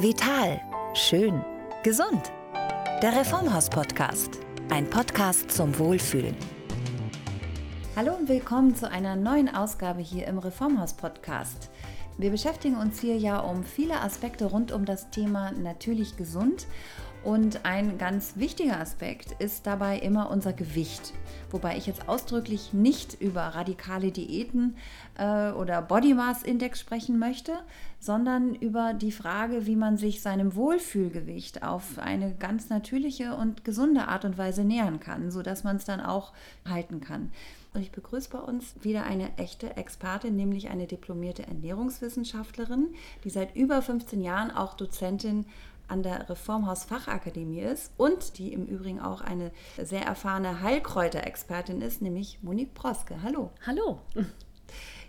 Vital. Schön. Gesund. Der Reformhaus-Podcast. Ein Podcast zum Wohlfühlen. Hallo und willkommen zu einer neuen Ausgabe hier im Reformhaus-Podcast. Wir beschäftigen uns hier ja um viele Aspekte rund um das Thema natürlich gesund und ein ganz wichtiger Aspekt ist dabei immer unser Gewicht. Wobei ich jetzt ausdrücklich nicht über radikale Diäten äh, oder Body Mass Index sprechen möchte, sondern über die Frage, wie man sich seinem Wohlfühlgewicht auf eine ganz natürliche und gesunde Art und Weise nähern kann, sodass man es dann auch halten kann. Und ich begrüße bei uns wieder eine echte Expertin, nämlich eine diplomierte Ernährungswissenschaftlerin, die seit über 15 Jahren auch Dozentin an der Reformhaus Fachakademie ist und die im Übrigen auch eine sehr erfahrene Heilkräuterexpertin ist, nämlich Monique Proske. Hallo. Hallo.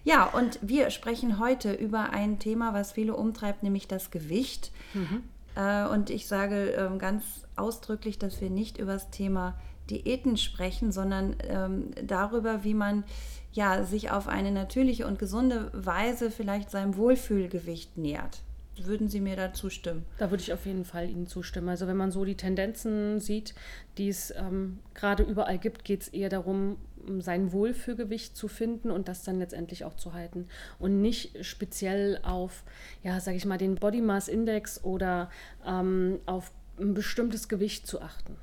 Ja, und wir sprechen heute über ein Thema, was viele umtreibt, nämlich das Gewicht. Mhm. Äh, und ich sage ähm, ganz ausdrücklich, dass wir nicht über das Thema Diäten sprechen, sondern ähm, darüber, wie man ja, sich auf eine natürliche und gesunde Weise vielleicht seinem Wohlfühlgewicht nähert. Würden Sie mir da zustimmen? Da würde ich auf jeden Fall Ihnen zustimmen. Also wenn man so die Tendenzen sieht, die es ähm, gerade überall gibt, geht es eher darum, sein Wohlfühlgewicht zu finden und das dann letztendlich auch zu halten und nicht speziell auf, ja, sage ich mal, den Body Mass Index oder ähm, auf ein bestimmtes Gewicht zu achten.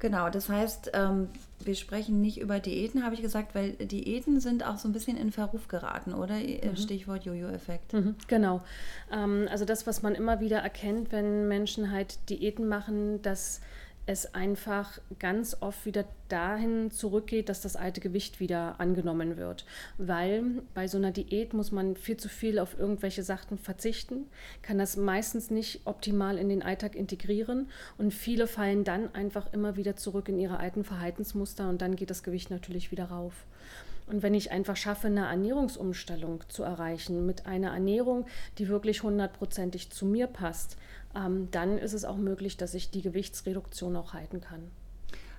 Genau, das heißt, ähm, wir sprechen nicht über Diäten, habe ich gesagt, weil Diäten sind auch so ein bisschen in Verruf geraten, oder? Mhm. Stichwort Jojo-Effekt. Mhm, genau. Ähm, also das, was man immer wieder erkennt, wenn Menschen halt Diäten machen, dass es einfach ganz oft wieder dahin zurückgeht, dass das alte Gewicht wieder angenommen wird. Weil bei so einer Diät muss man viel zu viel auf irgendwelche Sachen verzichten, kann das meistens nicht optimal in den Alltag integrieren und viele fallen dann einfach immer wieder zurück in ihre alten Verhaltensmuster und dann geht das Gewicht natürlich wieder rauf. Und wenn ich einfach schaffe, eine Ernährungsumstellung zu erreichen, mit einer Ernährung, die wirklich hundertprozentig zu mir passt, dann ist es auch möglich, dass ich die Gewichtsreduktion auch halten kann.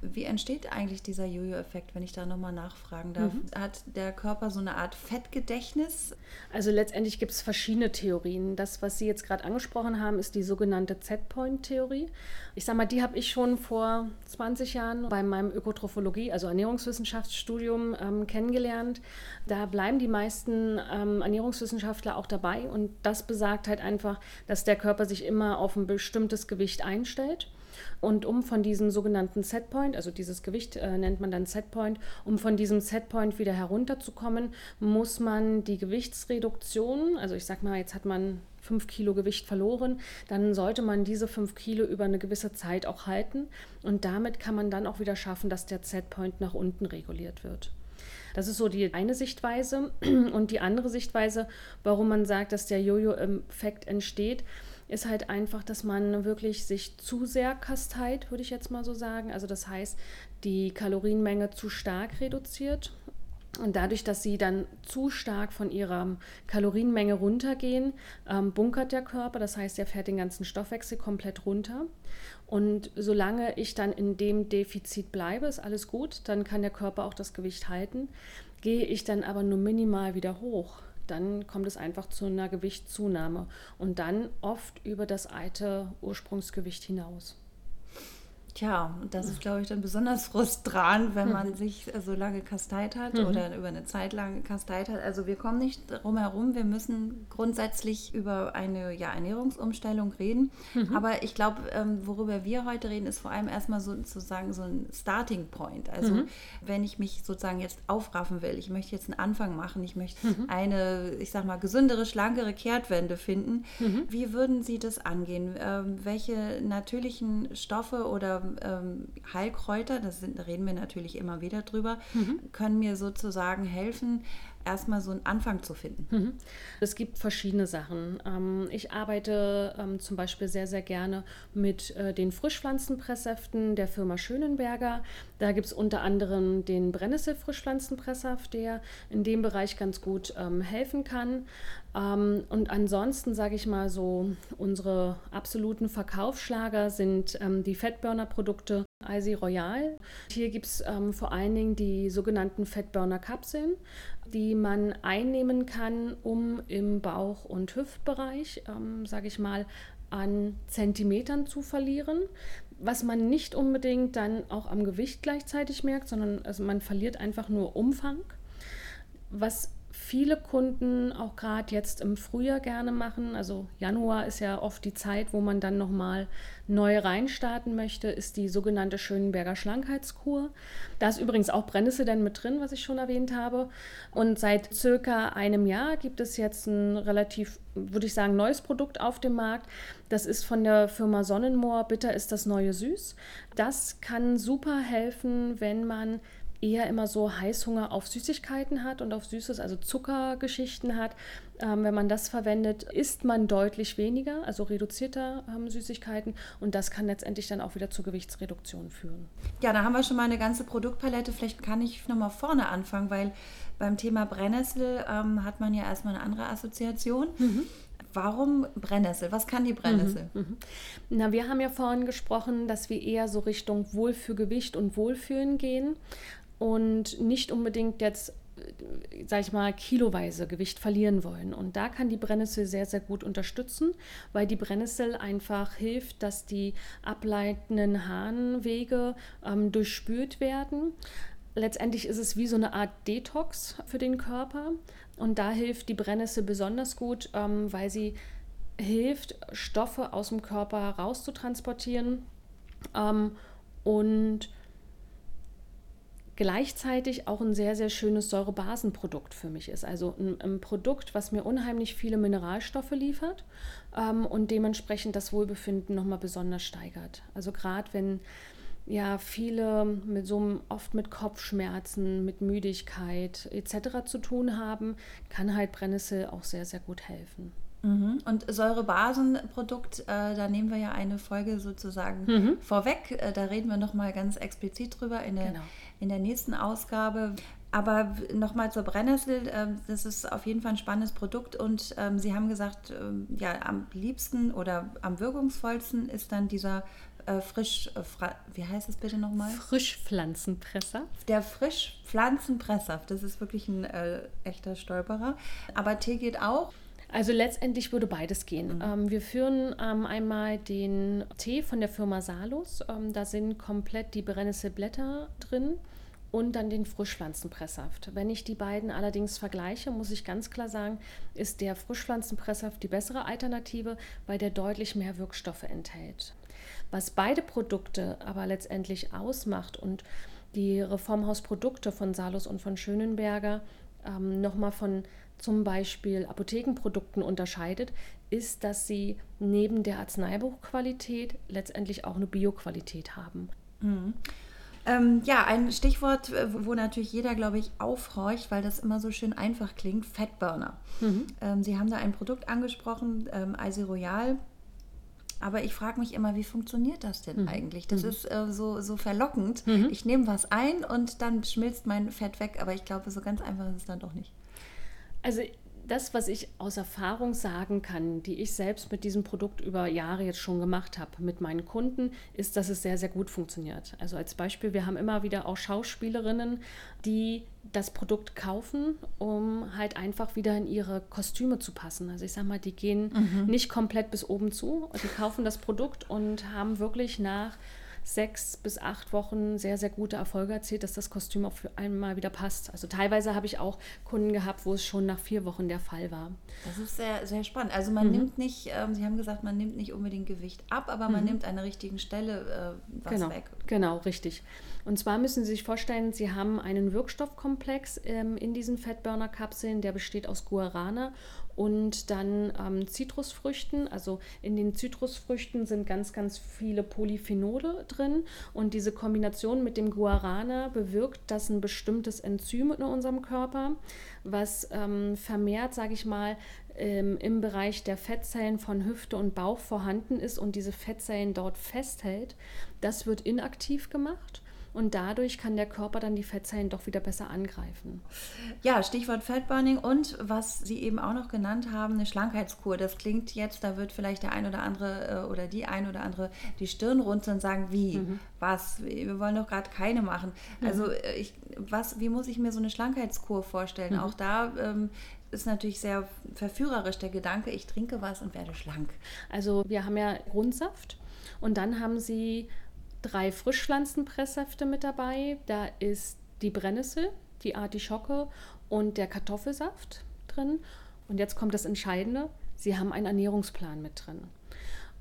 Wie entsteht eigentlich dieser Jojo-Effekt, wenn ich da nochmal nachfragen darf? Mhm. Hat der Körper so eine Art Fettgedächtnis? Also letztendlich gibt es verschiedene Theorien. Das, was Sie jetzt gerade angesprochen haben, ist die sogenannte Z-Point-Theorie. Ich sage mal, die habe ich schon vor 20 Jahren bei meinem Ökotrophologie, also Ernährungswissenschaftsstudium, ähm, kennengelernt. Da bleiben die meisten ähm, Ernährungswissenschaftler auch dabei und das besagt halt einfach, dass der Körper sich immer auf ein bestimmtes Gewicht einstellt. Und um von diesem sogenannten Setpoint, also dieses Gewicht äh, nennt man dann Setpoint, um von diesem Setpoint wieder herunterzukommen, muss man die Gewichtsreduktion, also ich sag mal, jetzt hat man fünf Kilo Gewicht verloren, dann sollte man diese fünf Kilo über eine gewisse Zeit auch halten. Und damit kann man dann auch wieder schaffen, dass der Setpoint nach unten reguliert wird. Das ist so die eine Sichtweise. Und die andere Sichtweise, warum man sagt, dass der Jojo-Effekt entsteht, ist halt einfach, dass man wirklich sich zu sehr kasteit, würde ich jetzt mal so sagen. Also das heißt, die Kalorienmenge zu stark reduziert. Und dadurch, dass sie dann zu stark von ihrer Kalorienmenge runtergehen, ähm, bunkert der Körper. Das heißt, er fährt den ganzen Stoffwechsel komplett runter. Und solange ich dann in dem Defizit bleibe, ist alles gut. Dann kann der Körper auch das Gewicht halten. Gehe ich dann aber nur minimal wieder hoch, dann kommt es einfach zu einer Gewichtszunahme und dann oft über das alte Ursprungsgewicht hinaus. Tja, das ist, glaube ich, dann besonders frustrant, wenn man sich so lange kasteit hat mhm. oder über eine Zeit lang kasteit hat. Also wir kommen nicht drum herum, wir müssen grundsätzlich über eine ja, Ernährungsumstellung reden. Mhm. Aber ich glaube, ähm, worüber wir heute reden, ist vor allem erstmal so, sozusagen so ein Starting Point. Also mhm. wenn ich mich sozusagen jetzt aufraffen will, ich möchte jetzt einen Anfang machen, ich möchte mhm. eine, ich sag mal, gesündere, schlankere Kehrtwende finden. Mhm. Wie würden Sie das angehen? Ähm, welche natürlichen Stoffe oder ähm, Heilkräuter, da reden wir natürlich immer wieder drüber, mhm. können mir sozusagen helfen, erstmal so einen Anfang zu finden? Mhm. Es gibt verschiedene Sachen. Ähm, ich arbeite ähm, zum Beispiel sehr, sehr gerne mit äh, den Frischpflanzenpresssäften der Firma Schönenberger. Da gibt es unter anderem den Brennnessel-Frischpflanzenpresssaft, der in dem Bereich ganz gut ähm, helfen kann. und ansonsten sage ich mal so, unsere absoluten Verkaufsschlager sind die Fettburner-Produkte IC Royal. Hier gibt es ähm, vor allen Dingen die sogenannten Fettburner-Kapseln, die man einnehmen kann, um im Bauch- und Hüftbereich, ähm, sage ich mal, an Zentimetern zu verlieren. Was man nicht unbedingt dann auch am Gewicht gleichzeitig merkt, sondern also man verliert einfach nur Umfang. Was viele Kunden auch gerade jetzt im Frühjahr gerne machen. Also Januar ist ja oft die Zeit, wo man dann nochmal neu reinstarten möchte, ist die sogenannte Schönenberger Schlankheitskur. Da ist übrigens auch Brennnessel dann mit drin, was ich schon erwähnt habe. Und seit circa einem Jahr gibt es jetzt ein relativ, würde ich sagen, neues Produkt auf dem Markt. Das ist von der Firma Sonnenmoor. Bitter ist das neue Süß. Das kann super helfen, wenn man eher immer so Heißhunger auf Süßigkeiten hat und auf Süßes, also Zuckergeschichten hat. Ähm, wenn man das verwendet, isst man deutlich weniger, also reduzierter ähm, Süßigkeiten und das kann letztendlich dann auch wieder zur Gewichtsreduktion führen. Ja, da haben wir schon mal eine ganze Produktpalette. Vielleicht kann ich nochmal vorne anfangen, weil beim Thema Brennnessel ähm, hat man ja erstmal eine andere Assoziation. Mhm. Warum Brennnessel? Was kann die Brennnessel? Mhm, mhm. Na, wir haben ja vorhin gesprochen, dass wir eher so Richtung Wohlfühlgewicht und Wohlfühlen gehen und nicht unbedingt jetzt, äh, sag ich mal, kiloweise Gewicht verlieren wollen. Und da kann die Brennnessel sehr, sehr gut unterstützen, weil die Brennnessel einfach hilft, dass die ableitenden Harnwege ähm, durchspült werden. Letztendlich ist es wie so eine Art Detox für den Körper. Und da hilft die Brennnessel besonders gut, ähm, weil sie hilft, Stoffe aus dem Körper rauszutransportieren ähm, und gleichzeitig auch ein sehr, sehr schönes Säurebasenprodukt für mich ist. Also ein, ein Produkt, was mir unheimlich viele Mineralstoffe liefert ähm, und dementsprechend das Wohlbefinden nochmal besonders steigert. Also gerade wenn ja viele mit so oft mit Kopfschmerzen, mit Müdigkeit etc. zu tun haben, kann halt Brennnessel auch sehr, sehr gut helfen. Mhm. Und Säurebasenprodukt, äh, da nehmen wir ja eine Folge sozusagen mhm. vorweg. Äh, da reden wir nochmal ganz explizit drüber in der, genau. In der nächsten Ausgabe. Aber nochmal zur Brennnessel, äh, das ist auf jeden Fall ein spannendes Produkt und ähm, Sie haben gesagt, ähm, ja, am liebsten oder am wirkungsvollsten ist dann dieser äh, frisch, äh, wie heißt es bitte nochmal? Frischpflanzenpresser. Der Frischpflanzenpresser, das ist wirklich ein äh, echter Stolperer. Aber Tee geht auch. Also letztendlich würde beides gehen. Mhm. Ähm, wir führen ähm, einmal den Tee von der Firma Salus. Ähm, da sind komplett die Brennnesselblätter drin und dann den Frischpflanzenpresssaft. Wenn ich die beiden allerdings vergleiche, muss ich ganz klar sagen, ist der Frischpflanzenpresssaft die bessere Alternative, weil der deutlich mehr Wirkstoffe enthält. Was beide Produkte aber letztendlich ausmacht und die Reformhausprodukte von Salus und von Schönenberger ähm, nochmal von zum Beispiel Apothekenprodukten unterscheidet, ist, dass sie neben der Arzneibuchqualität letztendlich auch eine Bioqualität haben. Mhm. Ähm, ja, ein Stichwort, äh, wo natürlich jeder, glaube ich, aufhorcht, weil das immer so schön einfach klingt, Fettburner. Mhm. Ähm, Sie haben da ein Produkt angesprochen, ähm, Eisi Royal. Aber ich frage mich immer, wie funktioniert das denn mhm. eigentlich? Das mhm. ist äh, so, so verlockend. Mhm. Ich nehme was ein und dann schmilzt mein Fett weg. Aber ich glaube, so ganz einfach ist es dann doch nicht. Also das, was ich aus Erfahrung sagen kann, die ich selbst mit diesem Produkt über Jahre jetzt schon gemacht habe mit meinen Kunden, ist, dass es sehr, sehr gut funktioniert. Also als Beispiel, wir haben immer wieder auch Schauspielerinnen, die das Produkt kaufen, um halt einfach wieder in ihre Kostüme zu passen. Also ich sage mal, die gehen mhm. nicht komplett bis oben zu, die kaufen das Produkt und haben wirklich nach sechs bis acht Wochen sehr, sehr gute Erfolge erzielt, dass das Kostüm auch für einmal wieder passt. Also teilweise habe ich auch Kunden gehabt, wo es schon nach vier Wochen der Fall war. Das ist sehr, sehr spannend. Also man mhm. nimmt nicht, ähm, Sie haben gesagt, man nimmt nicht unbedingt Gewicht ab, aber man mhm. nimmt an der richtigen Stelle äh, was genau, weg. Genau, richtig. Und zwar müssen Sie sich vorstellen, Sie haben einen Wirkstoffkomplex ähm, in diesen Fettburner-Kapseln, der besteht aus Guarana und dann ähm, Zitrusfrüchten. Also in den Zitrusfrüchten sind ganz, ganz viele Polyphenole drin und diese Kombination mit dem Guarana bewirkt, dass ein bestimmtes Enzym in unserem Körper, was ähm, vermehrt, sage ich mal, ähm, im Bereich der Fettzellen von Hüfte und Bauch vorhanden ist und diese Fettzellen dort festhält, das wird inaktiv gemacht und dadurch kann der Körper dann die Fettzellen doch wieder besser angreifen. Ja, Stichwort Fatburning und was Sie eben auch noch genannt haben, eine Schlankheitskur. Das klingt jetzt, da wird vielleicht der ein oder andere äh, oder die ein oder andere die Stirn runzeln und sagen, wie, mhm. was, wir wollen doch gerade keine machen. Mhm. Also äh, ich, was, wie muss ich mir so eine Schlankheitskur vorstellen? Mhm. Auch da ähm, ist natürlich sehr verführerisch der Gedanke, ich trinke was und werde schlank. Also wir haben ja Grundsaft und dann haben sie drei Frischpflanzenpresssäfte mit dabei. Da ist die Brennnessel, die Artischocke und der Kartoffelsaft drin. Und jetzt kommt das Entscheidende, sie haben einen Ernährungsplan mit drin.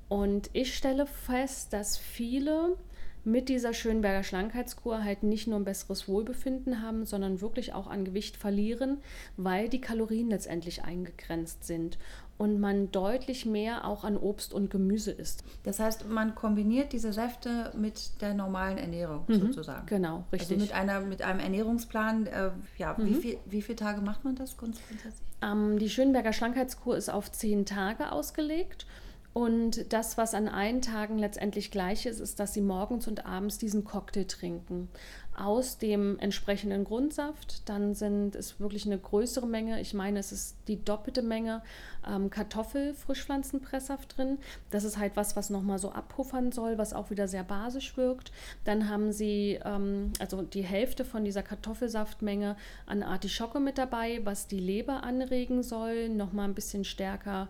Und ich stelle fest, dass viele mit dieser Schönberger Schlankheitskur halt nicht nur ein besseres Wohlbefinden haben, sondern wirklich auch an Gewicht verlieren, weil die Kalorien letztendlich eingegrenzt sind und man deutlich mehr auch an Obst und Gemüse isst. Das heißt, man kombiniert diese Säfte mit der normalen Ernährung mhm, sozusagen. Genau, richtig. Also mit, einer, mit einem Ernährungsplan, äh, ja, mhm. wie, viel, wie viele Tage macht man das grundsätzlich? Ähm, die Schönberger Schlankheitskur ist auf zehn Tage ausgelegt und das, was an allen Tagen letztendlich gleich ist, ist, dass sie morgens und abends diesen Cocktail trinken. Aus dem entsprechenden Grundsaft. Dann sind es wirklich eine größere Menge. Ich meine, es ist die doppelte Menge ähm, Kartoffel-Frischpflanzenpresssaft drin. Das ist halt was, was nochmal so abpuffern soll, was auch wieder sehr basisch wirkt. Dann haben sie ähm, also die Hälfte von dieser Kartoffelsaftmenge an Artischocke mit dabei, was die Leber anregen soll, nochmal ein bisschen stärker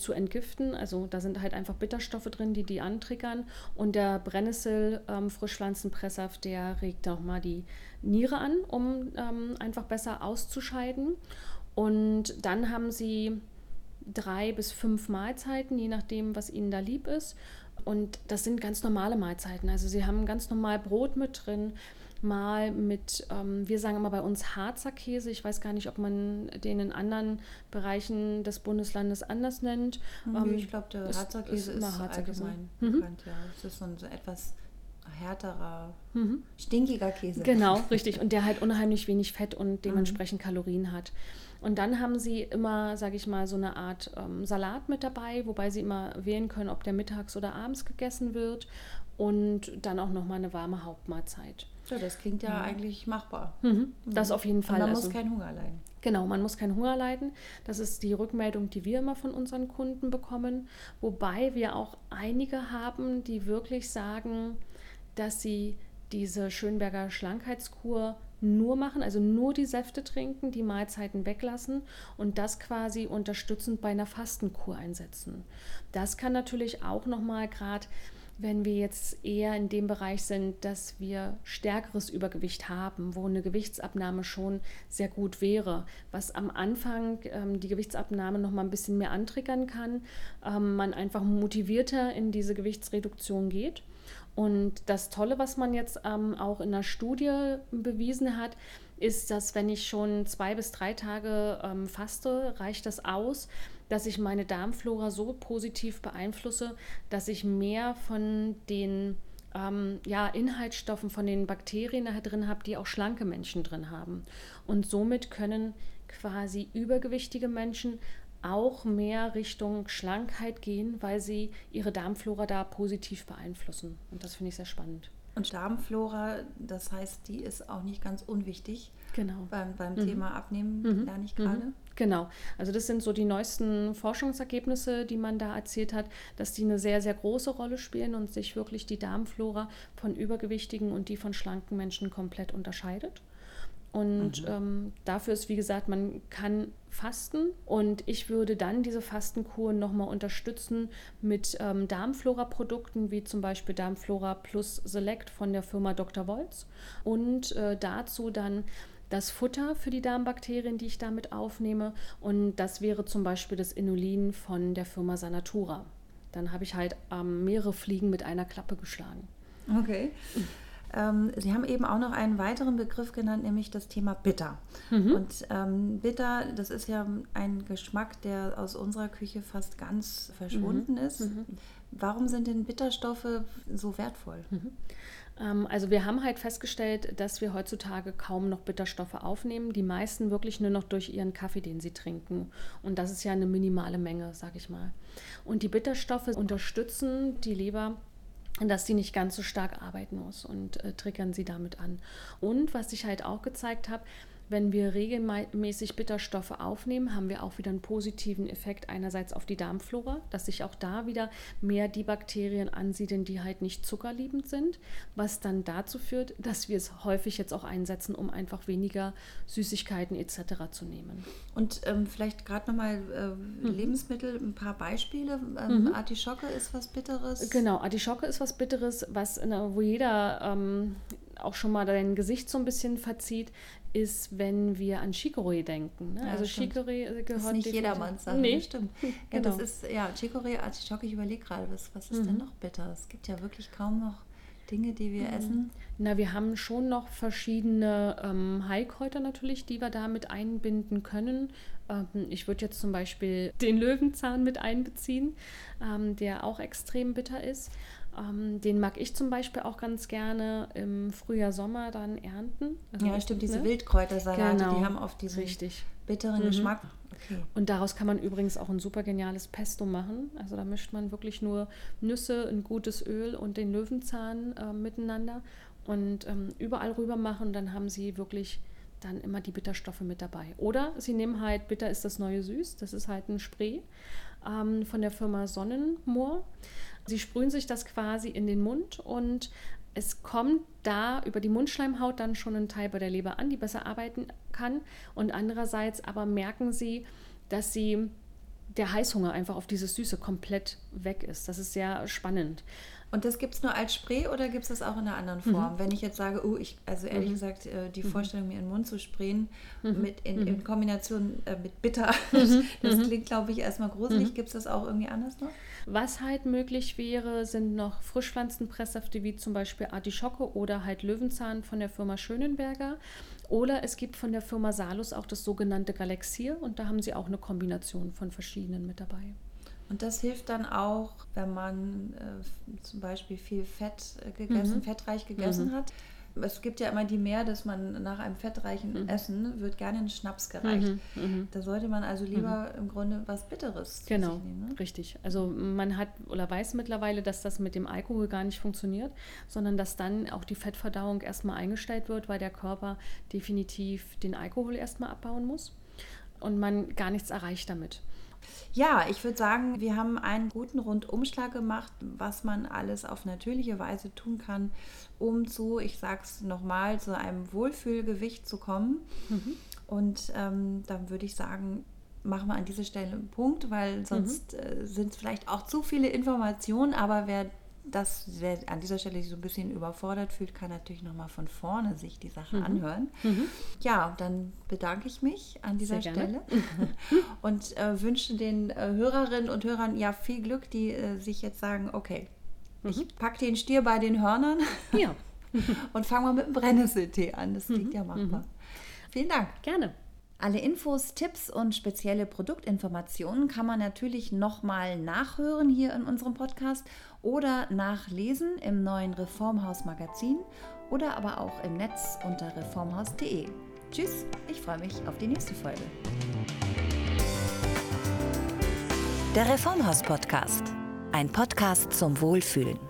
zu entgiften. Also da sind halt einfach Bitterstoffe drin, die die antriggern. Und der Brennnessel ähm, der regt nochmal die Niere an, um ähm, einfach besser auszuscheiden. Und dann haben sie drei bis fünf Mahlzeiten, je nachdem, was ihnen da lieb ist. Und das sind ganz normale Mahlzeiten. Also sie haben ganz normal Brot mit drin, mal mit, ähm, wir sagen immer bei uns Harzer Käse. Ich weiß gar nicht, ob man den in anderen Bereichen des Bundeslandes anders nennt. Ähm, ich glaube, der Harzer Käse ist, immer Harzer allgemein mhm. bekannt. Ja. Es ist so ein etwas härterer, mhm. stinkiger Käse. Genau, richtig. Und der halt unheimlich wenig Fett und dementsprechend mhm. Kalorien hat. Und dann haben sie immer, sage ich mal, so eine Art ähm, Salat mit dabei, wobei sie immer wählen können, ob der mittags oder abends gegessen wird. Und dann auch nochmal eine warme Hauptmahlzeit. Ja, das klingt ja, ja. eigentlich machbar. Mhm. Das auf jeden Fall. Und man also, muss keinen Hunger leiden. Genau, man muss keinen Hunger leiden. Das ist die Rückmeldung, die wir immer von unseren Kunden bekommen. Wobei wir auch einige haben, die wirklich sagen, dass sie diese Schönberger Schlankheitskur nur machen, also nur die Säfte trinken, die Mahlzeiten weglassen und das quasi unterstützend bei einer Fastenkur einsetzen. Das kann natürlich auch nochmal gerade wenn wir jetzt eher in dem Bereich sind, dass wir stärkeres Übergewicht haben, wo eine Gewichtsabnahme schon sehr gut wäre, was am Anfang ähm, die Gewichtsabnahme noch mal ein bisschen mehr antriggern kann, ähm, man einfach motivierter in diese Gewichtsreduktion geht. Und das Tolle, was man jetzt ähm, auch in der Studie bewiesen hat, ist, dass wenn ich schon zwei bis drei Tage ähm, faste, reicht das aus, dass ich meine Darmflora so positiv beeinflusse, dass ich mehr von den ähm, ja, Inhaltsstoffen, von den Bakterien da drin habe, die auch schlanke Menschen drin haben. Und somit können quasi übergewichtige Menschen auch mehr Richtung Schlankheit gehen, weil sie ihre Darmflora da positiv beeinflussen. Und das finde ich sehr spannend. Und Darmflora, das heißt, die ist auch nicht ganz unwichtig. Genau. Beim, beim mhm. Thema Abnehmen mhm. lerne ich gerade. Mhm. Genau. Also das sind so die neuesten Forschungsergebnisse, die man da erzählt hat, dass die eine sehr, sehr große Rolle spielen und sich wirklich die Darmflora von übergewichtigen und die von schlanken Menschen komplett unterscheidet. Und mhm. ähm, dafür ist, wie gesagt, man kann fasten und ich würde dann diese Fastenkur nochmal unterstützen mit ähm, Darmflora-Produkten wie zum Beispiel Darmflora Plus Select von der Firma Dr. Wolz und äh, dazu dann das Futter für die Darmbakterien, die ich damit aufnehme und das wäre zum Beispiel das Inulin von der Firma Sanatura. Dann habe ich halt ähm, mehrere Fliegen mit einer Klappe geschlagen. Okay. Ähm, Sie haben eben auch noch einen weiteren Begriff genannt, nämlich das Thema Bitter. Mhm. Und ähm, Bitter, das ist ja ein Geschmack, der aus unserer Küche fast ganz verschwunden mhm. ist. Mhm. Warum sind denn Bitterstoffe so wertvoll? Mhm. Ähm, also wir haben halt festgestellt, dass wir heutzutage kaum noch Bitterstoffe aufnehmen. Die meisten wirklich nur noch durch ihren Kaffee, den sie trinken. Und das ist ja eine minimale Menge, sage ich mal. Und die Bitterstoffe unterstützen die Leber dass sie nicht ganz so stark arbeiten muss und äh, triggern sie damit an. Und was ich halt auch gezeigt habe, wenn wir regelmäßig Bitterstoffe aufnehmen, haben wir auch wieder einen positiven Effekt einerseits auf die Darmflora, dass sich auch da wieder mehr die Bakterien ansiedeln, die halt nicht zuckerliebend sind, was dann dazu führt, dass wir es häufig jetzt auch einsetzen, um einfach weniger Süßigkeiten etc. zu nehmen. Und ähm, vielleicht gerade nochmal äh, mhm. Lebensmittel, ein paar Beispiele. Ähm, mhm. Artischocke ist was Bitteres. Genau, Artischocke ist was Bitteres, was, wo jeder ähm, auch schon mal dein Gesicht so ein bisschen verzieht, ist, wenn wir an Chicorée denken. Ne? Ja, also Chicorée gehört das ist nicht jedermanns Sache. Nee, stimmt. Ja, genau. das ist ja Chicorée, Artischocke. Ich überlege gerade, was, was ist mhm. denn noch bitter? Es gibt ja wirklich kaum noch Dinge, die wir mhm. essen. Na, wir haben schon noch verschiedene ähm, Heilkräuter natürlich, die wir da mit einbinden können. Ähm, ich würde jetzt zum Beispiel den Löwenzahn mit einbeziehen, ähm, der auch extrem bitter ist. Ähm, den mag ich zum Beispiel auch ganz gerne im Frühjahr, Sommer dann ernten. Also, ja, stimmt, diese ne? Wildkräutersalate, genau. die haben oft diesen Richtig. bitteren mhm. Geschmack. Okay. Und daraus kann man übrigens auch ein super geniales Pesto machen. Also da mischt man wirklich nur Nüsse, ein gutes Öl und den Löwenzahn äh, miteinander und ähm, überall rüber machen. Dann haben sie wirklich dann immer die Bitterstoffe mit dabei. Oder sie nehmen halt, bitter ist das neue Süß, das ist halt ein Spray ähm, von der Firma Sonnenmoor. Sie sprühen sich das quasi in den Mund und es kommt da über die Mundschleimhaut dann schon ein Teil bei der Leber an, die besser arbeiten kann. Und andererseits aber merken sie, dass sie der Heißhunger einfach auf dieses Süße komplett weg ist. Das ist sehr spannend. Und das gibt es nur als Spray oder gibt es das auch in einer anderen Form? Mhm. Wenn ich jetzt sage, oh, ich, also ehrlich mhm. gesagt, äh, die mhm. Vorstellung, mir in den Mund zu sprayen, mhm. mit in, in, mhm. Kombination äh, mit Bitter, mhm. das klingt, glaube ich, erstmal gruselig. Gibt es das auch irgendwie anders noch? Was halt möglich wäre, sind noch Frischpflanzenpresssäfte wie zum Beispiel Artischocke oder halt Löwenzahn von der Firma Schönenberger. Oder es gibt von der Firma Salus auch das sogenannte Galaxier und da haben sie auch eine Kombination von verschiedenen mit dabei. Und das hilft dann auch, wenn man äh, zum Beispiel viel Fett äh, gegessen, mhm. fettreich gegessen mhm. hat. Es gibt ja immer die mehr, dass man nach einem fettreichen mhm. Essen wird gerne ein Schnaps gereicht. Mhm. mhm. Da sollte man also lieber mhm. im Grunde was Bitteres genau, nehmen. Genau, richtig. Also man hat oder weiß mittlerweile, dass das mit dem Alkohol gar nicht funktioniert, sondern dass dann auch die Fettverdauung erstmal eingestellt wird, weil der Körper definitiv den Alkohol erstmal abbauen muss und man gar nichts erreicht damit. Ja, ich würde sagen, wir haben einen guten Rundumschlag gemacht, was man alles auf natürliche Weise tun kann, um zu, ich sage es nochmal, zu einem Wohlfühlgewicht zu kommen. Mhm. Und ähm, dann würde ich sagen, machen wir an dieser Stelle einen Punkt, weil sonst mhm. äh, sind es vielleicht auch zu viele Informationen, aber wer das wer an dieser Stelle sich so ein bisschen überfordert fühlt, kann natürlich nochmal von vorne sich die Sache mhm. anhören. Mhm. Ja, dann bedanke ich mich an dieser Stelle und äh, wünsche den äh, Hörerinnen und Hörern ja viel Glück, die äh, sich jetzt sagen, okay, mhm. ich packe den Stier bei den Hörnern ja. und fange mal mit dem Brennnesseltee an. Das klingt mhm. ja machbar. Mhm. Vielen Dank. Gerne. Alle Infos, Tipps und spezielle Produktinformationen kann man natürlich nochmal nachhören hier in unserem Podcast oder nachlesen im neuen Reformhaus Magazin oder aber auch im Netz unter reformhaus.de. Tschüss, ich freue mich auf die nächste Folge. Der Reformhaus Podcast, ein Podcast zum Wohlfühlen.